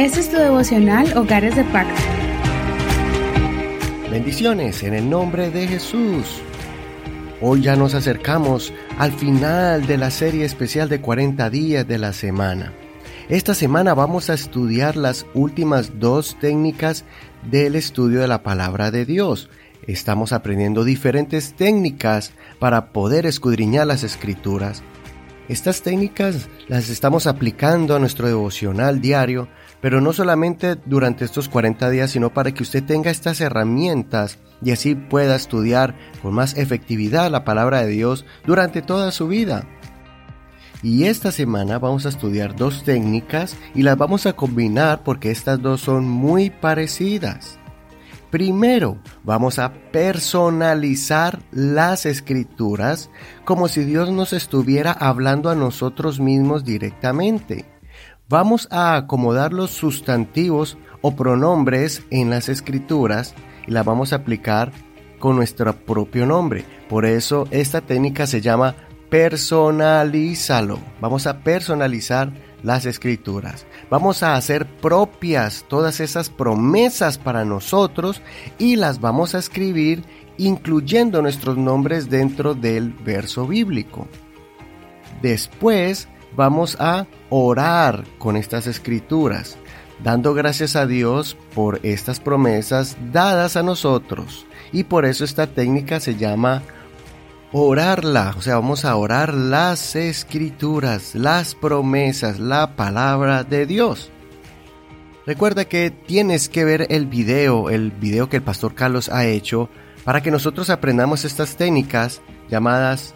Este es tu devocional Hogares de Pacto. Bendiciones en el nombre de Jesús. Hoy ya nos acercamos al final de la serie especial de 40 días de la semana. Esta semana vamos a estudiar las últimas dos técnicas del estudio de la palabra de Dios. Estamos aprendiendo diferentes técnicas para poder escudriñar las escrituras. Estas técnicas las estamos aplicando a nuestro devocional diario pero no solamente durante estos 40 días, sino para que usted tenga estas herramientas y así pueda estudiar con más efectividad la palabra de Dios durante toda su vida. Y esta semana vamos a estudiar dos técnicas y las vamos a combinar porque estas dos son muy parecidas. Primero, vamos a personalizar las escrituras como si Dios nos estuviera hablando a nosotros mismos directamente. Vamos a acomodar los sustantivos o pronombres en las escrituras y la vamos a aplicar con nuestro propio nombre. Por eso esta técnica se llama personalízalo. Vamos a personalizar las escrituras. Vamos a hacer propias todas esas promesas para nosotros y las vamos a escribir incluyendo nuestros nombres dentro del verso bíblico. Después vamos a orar con estas escrituras, dando gracias a Dios por estas promesas dadas a nosotros. Y por eso esta técnica se llama orarla, o sea, vamos a orar las escrituras, las promesas, la palabra de Dios. Recuerda que tienes que ver el video, el video que el pastor Carlos ha hecho, para que nosotros aprendamos estas técnicas llamadas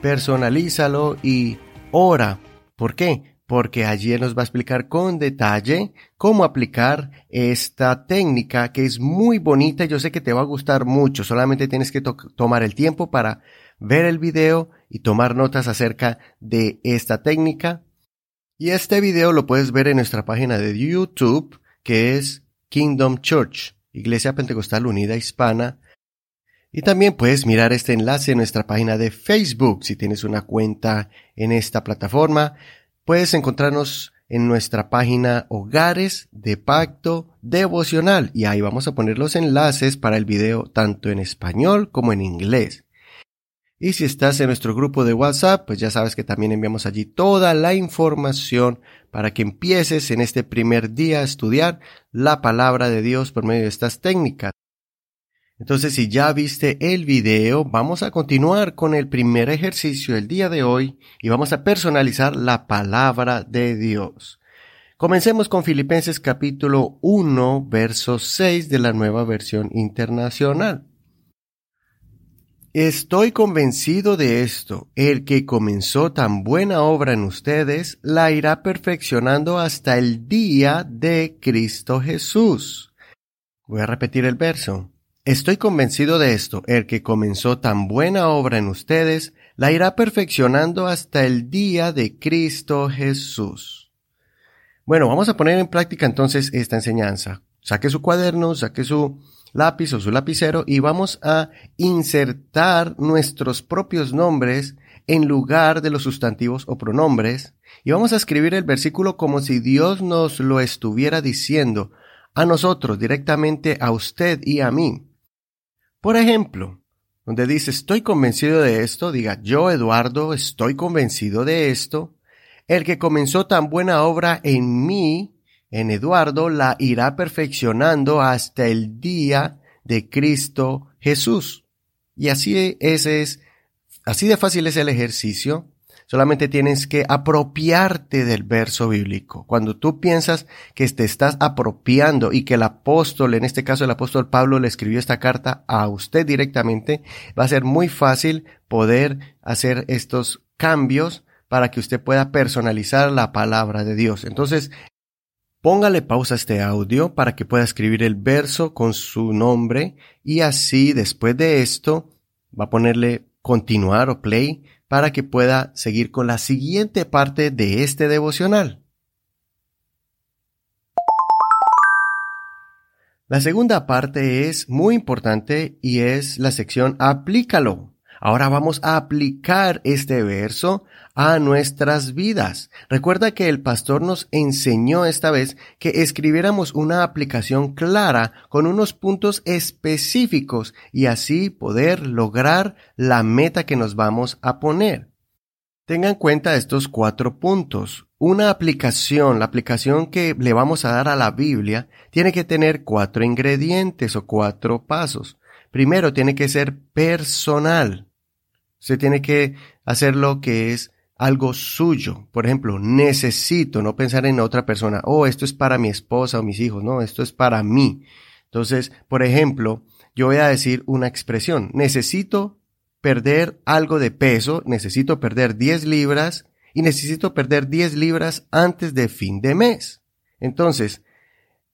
personalízalo y ora. ¿Por qué? Porque allí nos va a explicar con detalle cómo aplicar esta técnica que es muy bonita y yo sé que te va a gustar mucho. Solamente tienes que tomar el tiempo para ver el video y tomar notas acerca de esta técnica. Y este video lo puedes ver en nuestra página de YouTube que es Kingdom Church, Iglesia Pentecostal Unida Hispana y también puedes mirar este enlace en nuestra página de Facebook si tienes una cuenta en esta plataforma. Puedes encontrarnos en nuestra página Hogares de Pacto Devocional y ahí vamos a poner los enlaces para el video tanto en español como en inglés. Y si estás en nuestro grupo de WhatsApp, pues ya sabes que también enviamos allí toda la información para que empieces en este primer día a estudiar la palabra de Dios por medio de estas técnicas. Entonces, si ya viste el video, vamos a continuar con el primer ejercicio del día de hoy y vamos a personalizar la palabra de Dios. Comencemos con Filipenses capítulo 1, verso 6 de la nueva versión internacional. Estoy convencido de esto, el que comenzó tan buena obra en ustedes, la irá perfeccionando hasta el día de Cristo Jesús. Voy a repetir el verso. Estoy convencido de esto, el que comenzó tan buena obra en ustedes, la irá perfeccionando hasta el día de Cristo Jesús. Bueno, vamos a poner en práctica entonces esta enseñanza. Saque su cuaderno, saque su lápiz o su lapicero y vamos a insertar nuestros propios nombres en lugar de los sustantivos o pronombres y vamos a escribir el versículo como si Dios nos lo estuviera diciendo a nosotros directamente, a usted y a mí. Por ejemplo, donde dice estoy convencido de esto, diga yo Eduardo estoy convencido de esto. El que comenzó tan buena obra en mí, en Eduardo, la irá perfeccionando hasta el día de Cristo Jesús. Y así ese es, así de fácil es el ejercicio. Solamente tienes que apropiarte del verso bíblico. Cuando tú piensas que te estás apropiando y que el apóstol, en este caso el apóstol Pablo, le escribió esta carta a usted directamente, va a ser muy fácil poder hacer estos cambios para que usted pueda personalizar la palabra de Dios. Entonces, Póngale pausa a este audio para que pueda escribir el verso con su nombre y así después de esto va a ponerle continuar o play para que pueda seguir con la siguiente parte de este devocional. La segunda parte es muy importante y es la sección Aplícalo. Ahora vamos a aplicar este verso a nuestras vidas. Recuerda que el pastor nos enseñó esta vez que escribiéramos una aplicación clara con unos puntos específicos y así poder lograr la meta que nos vamos a poner. Tenga en cuenta estos cuatro puntos. Una aplicación, la aplicación que le vamos a dar a la Biblia, tiene que tener cuatro ingredientes o cuatro pasos. Primero, tiene que ser personal. Usted tiene que hacer lo que es algo suyo. Por ejemplo, necesito, no pensar en otra persona. Oh, esto es para mi esposa o mis hijos. No, esto es para mí. Entonces, por ejemplo, yo voy a decir una expresión. Necesito perder algo de peso, necesito perder 10 libras y necesito perder 10 libras antes de fin de mes. Entonces,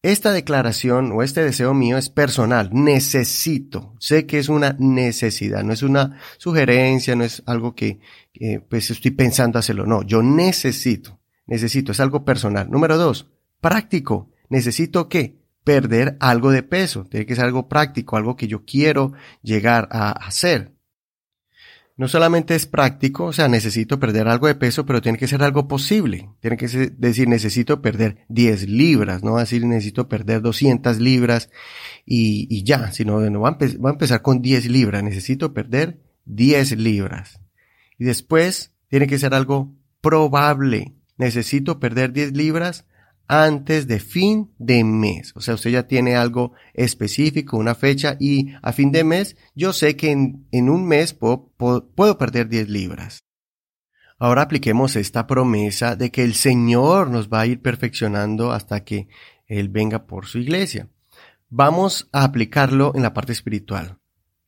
esta declaración o este deseo mío es personal, necesito, sé que es una necesidad, no es una sugerencia, no es algo que pues estoy pensando hacerlo, no, yo necesito, necesito, es algo personal. Número dos, práctico, necesito qué? Perder algo de peso, tiene que ser algo práctico, algo que yo quiero llegar a hacer no solamente es práctico, o sea, necesito perder algo de peso, pero tiene que ser algo posible. Tiene que decir, necesito perder 10 libras, no decir necesito perder 200 libras y, ya, sino no, va, a empezar con 10 libras, necesito perder 10 libras. Y después tiene que ser algo probable. Necesito perder 10 libras antes de fin de mes. O sea, usted ya tiene algo específico, una fecha y a fin de mes yo sé que en, un mes puedo, perder 10 libras. Ahora apliquemos esta promesa de que el Señor nos va a ir perfeccionando hasta que Él venga por su iglesia. Vamos a aplicarlo en la parte espiritual.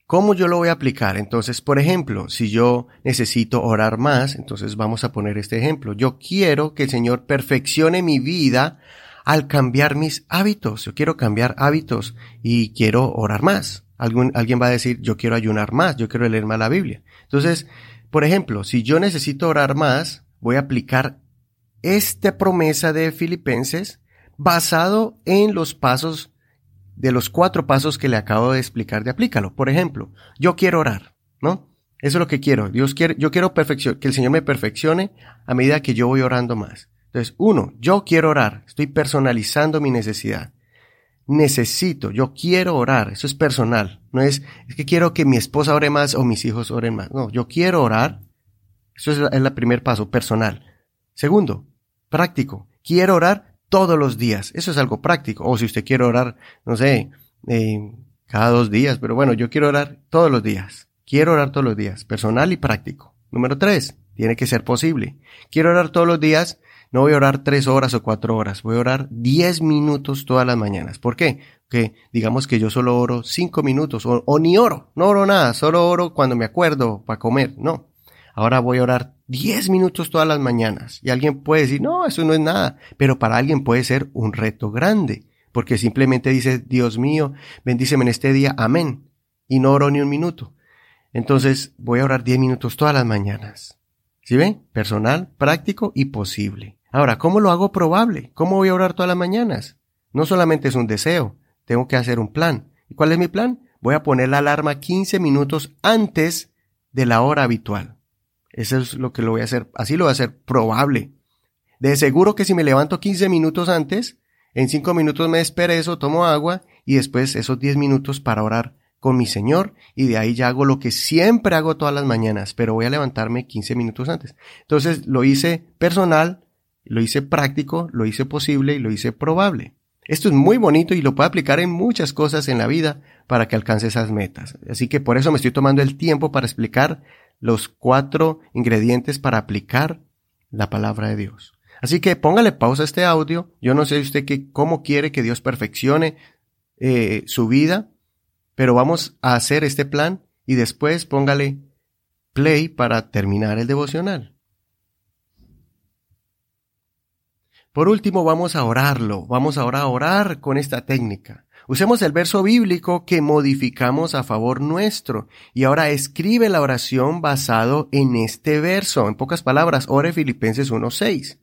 ¿Cómo yo lo voy a aplicar? Entonces, por ejemplo, si yo necesito orar más, entonces vamos a poner este ejemplo. Yo quiero que el Señor perfeccione mi vida al cambiar mis hábitos. Yo quiero cambiar hábitos y quiero orar más. alguien va a decir, yo quiero ayunar más, yo quiero leer más la Biblia. Entonces, por ejemplo, si yo necesito orar más, voy a aplicar esta promesa de Filipenses basado en los pasos de los cuatro pasos que le acabo de explicar de aplícalo. Por ejemplo, yo quiero orar, ¿no? Eso es lo que quiero. Dios quiere, yo quiero perfección, que el Señor me perfeccione a medida que yo voy orando más. Entonces, uno, yo quiero orar. Estoy personalizando mi necesidad. Necesito, yo quiero orar. Eso es personal. No es, es que quiero que mi esposa ore más o mis hijos oren más. No, yo quiero orar. Eso es el primer paso, personal. Segundo, práctico. Quiero orar todos los días. Eso es algo práctico. O si usted quiere orar, no sé, eh, cada dos días, pero bueno, yo quiero orar todos los días. Quiero orar todos los días, personal y práctico. Número tres, tiene que ser posible. Quiero orar todos los días, no voy a orar tres horas o cuatro horas, voy a orar diez minutos todas las mañanas. ¿Por qué? Que digamos que yo solo oro cinco minutos o, o ni oro, no oro nada, solo oro cuando me acuerdo para comer. No, ahora voy a orar 10 minutos todas las mañanas. Y alguien puede decir, no, eso no es nada, pero para alguien puede ser un reto grande, porque simplemente dice, Dios mío, bendíceme en este día, amén, y no oro ni un minuto. Entonces voy a orar 10 minutos todas las mañanas. ¿Sí ven? Personal, práctico y posible. Ahora, ¿cómo lo hago probable? ¿Cómo voy a orar todas las mañanas? No solamente es un deseo, tengo que hacer un plan. ¿Y cuál es mi plan? Voy a poner la alarma 15 minutos antes de la hora habitual. Eso es lo que lo voy a hacer. Así lo voy a hacer probable. De seguro que si me levanto 15 minutos antes, en 5 minutos me desperezo, tomo agua y después esos 10 minutos para orar con mi Señor y de ahí ya hago lo que siempre hago todas las mañanas, pero voy a levantarme 15 minutos antes. Entonces lo hice personal, lo hice práctico, lo hice posible y lo hice probable. Esto es muy bonito y lo puedo aplicar en muchas cosas en la vida para que alcance esas metas. Así que por eso me estoy tomando el tiempo para explicar los cuatro ingredientes para aplicar la palabra de Dios. Así que póngale pausa a este audio. Yo no sé usted cómo quiere que Dios perfeccione eh, su vida, pero vamos a hacer este plan y después póngale play para terminar el devocional. Por último, vamos a orarlo. Vamos ahora a orar con esta técnica. Usemos el verso bíblico que modificamos a favor nuestro y ahora escribe la oración basado en este verso. En pocas palabras, ore Filipenses 1.6.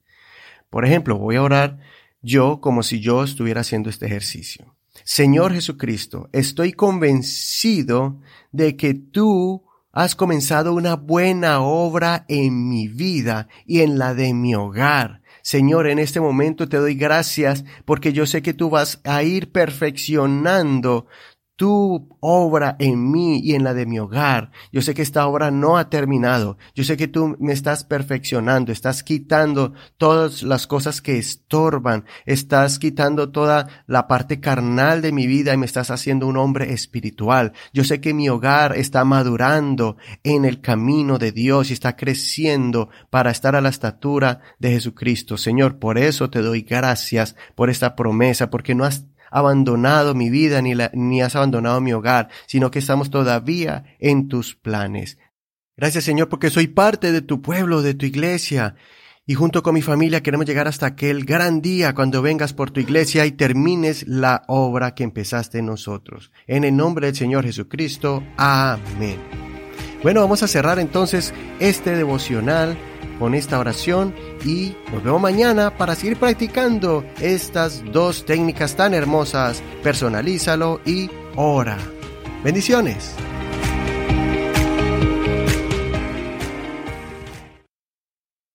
Por ejemplo, voy a orar yo como si yo estuviera haciendo este ejercicio. Señor Jesucristo, estoy convencido de que tú has comenzado una buena obra en mi vida y en la de mi hogar. Señor, en este momento te doy gracias porque yo sé que tú vas a ir perfeccionando tu obra en mí y en la de mi hogar. Yo sé que esta obra no ha terminado. Yo sé que tú me estás perfeccionando, estás quitando todas las cosas que estorban, estás quitando toda la parte carnal de mi vida y me estás haciendo un hombre espiritual. Yo sé que mi hogar está madurando en el camino de Dios y está creciendo para estar a la estatura de Jesucristo. Señor, por eso te doy gracias por esta promesa, porque no has abandonado mi vida ni, ni has abandonado mi hogar, sino que estamos todavía en tus planes. Gracias Señor porque soy parte de tu pueblo, de tu iglesia. Y junto con mi familia queremos llegar hasta aquel gran día cuando vengas por tu iglesia y termines la obra que empezaste en nosotros. En el nombre del Señor Jesucristo. Amén. Bueno, vamos a cerrar entonces este devocional con esta oración y nos vemos mañana para seguir practicando estas dos técnicas tan hermosas. Personalízalo y ora. Bendiciones.